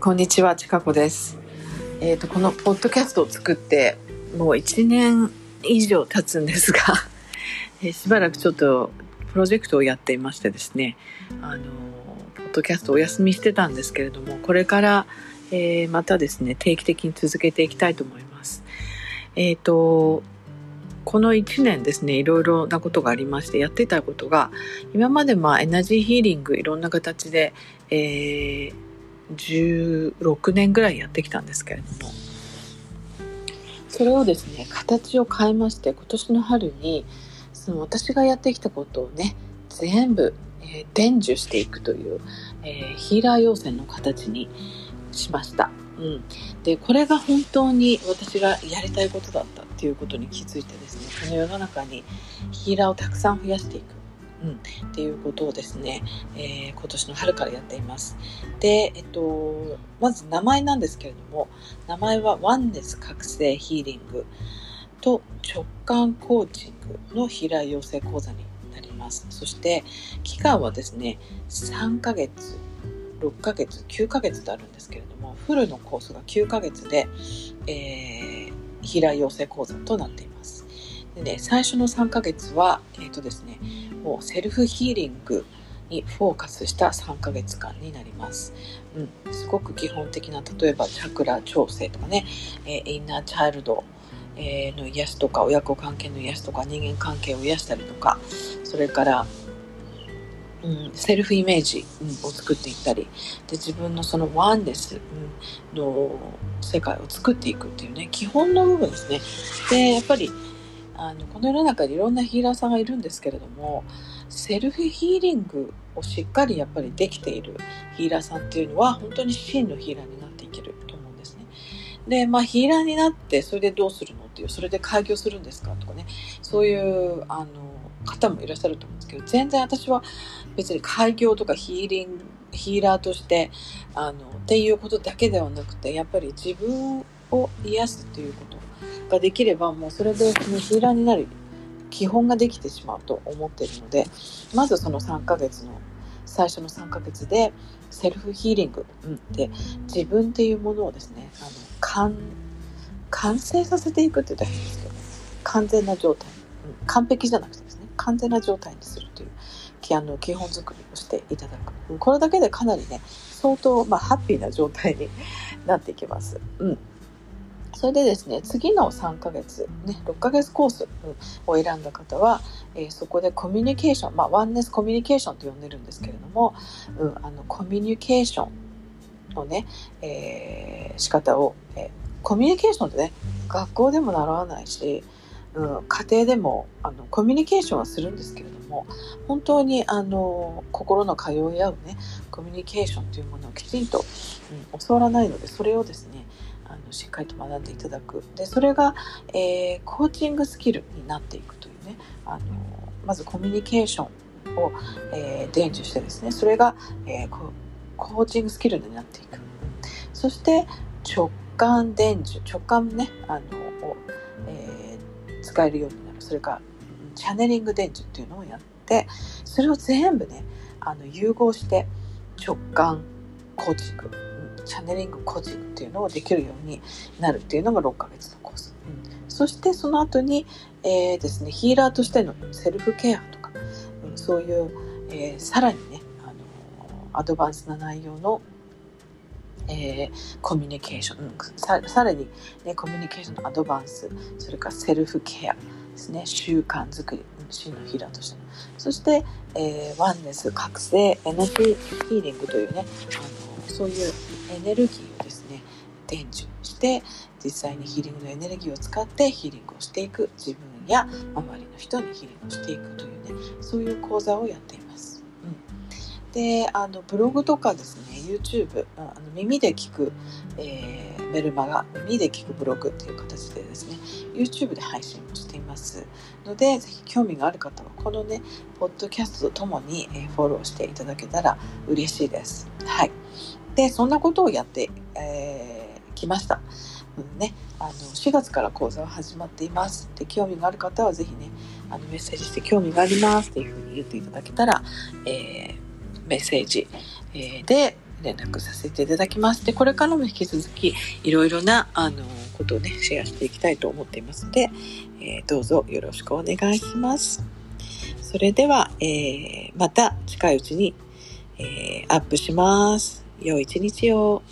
こんにちは、ちかこです。えっ、と、このポッドキャストを作って、もう1年以上経つんですが、えしばらくちょっとプロジェクトをやっていましてですね、あの、ポッドキャストお休みしてたんですけれども、これから、えーまたですね、定期的に続けていきたいと思います。えっ、と、この1年ですね、いろいろなことがありまして、やってたことが、今までまあエナジーヒーリングいろんな形で、えー16年ぐらいやってきたんですけれども。それをですね形を変えまして今年の春にその私がやってきたことをね全部、えー伝授していくという、えーヒーラー要請の形にしました、うん、でこれが本当に私がやりたいことだったっていうことに気づいてですねこの世の中にヒーラーをたくさん増やしていく。うん、っていうことをですね、えー今年の春からやっています。で、えっと、まず名前なんですけれども、名前はワンネス覚醒ヒーリングと直感コーチングのヒーラー養成講座になります。そして、期間はですね、3ヶ月、6ヶ月、9ヶ月とあるんですけれども、フルのコースが9ヶ月で、えーヒーラー養成講座となっています。でね、最初の3ヶ月は、えっ、とですね、もうセルフヒーリングにフォーカスした3ヶ月間になります。うん、すごく基本的な例えばチャクラ調整とかね、えーインナーチャイルド、えーの癒しとか親子関係の癒しとか人間関係を癒したりとかそれから、うん、セルフイメージ、を作っていったりで自分のそのワンネス、うんの世界を作っていくっていうね基本の部分ですね。でやっぱりあのこの世の中にいろんなヒーラーさんがいるんですけれどもセルフヒーリングをしっかりやっぱりできているヒーラーさんっていうのは本当に真のヒーラーになっていけると思うんですね。でまあヒーラーになってそれでどうするのっていうそれで開業するんですかとかねそういうあの方もいらっしゃると思うんですけど全然私は別に開業とかヒーリングヒーラーとしてあのっていうことだけではなくてやっぱり自分を癒すっていうことができればもうそれでそのヒーラーになる基本ができてしまうと思っているのでまずその3ヶ月の最初の3ヶ月でセルフヒーリング、うん、で自分っていうものをですねあの完完成させていくって言ったら変ですけど完全な状態、うん、完璧じゃなくてですね完全な状態にするというあの基本作りをしていただく。これだけでかなりね相当、まあ、ハッピーな状態になっていきます。うん。それでですね次の3ヶ月、ね、6ヶ月コースを選んだ方は、えーそこでコミュニケーション、まあ、ワンネスコミュニケーションと呼んでるんですけれども、うん、あのコミュニケーションのね、えー仕方を、えーコミュニケーションってね学校でも習わないし、うん、家庭でもあのコミュニケーションはするんですけれども本当にあの心の通い合うねコミュニケーションというものをきちんと、うん、教わらないのでそれをですねあのしっかりと学んでいただく。でそれが、えーコーチングスキルになっていくというね。あのまずコミュニケーションを、えー伝授してですね。それが、えーコーチングスキルになっていく。そして直感伝授。直感ねあのを、えー使えるようになる。それからチャネリング伝授っていうのをやってそれを全部ねあの融合して直感コーチングチャネリングコーチングっていうのをできるようになるっていうのが6ヶ月のコース、うん。そしてその後に、えーですねヒーラーとしてのセルフケアとか、うんそういう、えーさらにねあのアドバンスな内容のえーコミュニケーション、うんささらに、ね、コミュニケーションのアドバンスそれからセルフケアですね習慣づくり真のヒーラーとして。のそして、えーワンネス覚醒エナジーヒーリングというねあのそういうエネルギーをですね伝授して実際にヒーリングのエネルギーを使ってヒーリングをしていく自分や周りの人にヒーリングをしていくというねそういう講座をやっています。うん、であのブログとかですね YouTube あの耳で聞く、えーメルマガ耳で聞くブログっていう形でですね YouTube で配信をしていますのでぜひ興味がある方はこのねポッドキャストとともに、えーフォローしていただけたら嬉しいです。はい、でそんなことをやって、えーきました。うんね、あの4月から講座は始まっています。で興味がある方はぜひねあのメッセージして興味がありますっていうふうに言っていただけたら、えーメッセージ、えーで、連絡させていただきます。で、これからも引き続きいろいろな、あの、ことをね、シェアしていきたいと思っていますので、えー、どうぞよろしくお願いします。それでは、えー、また近いうちに、えー、アップします。良い一日を。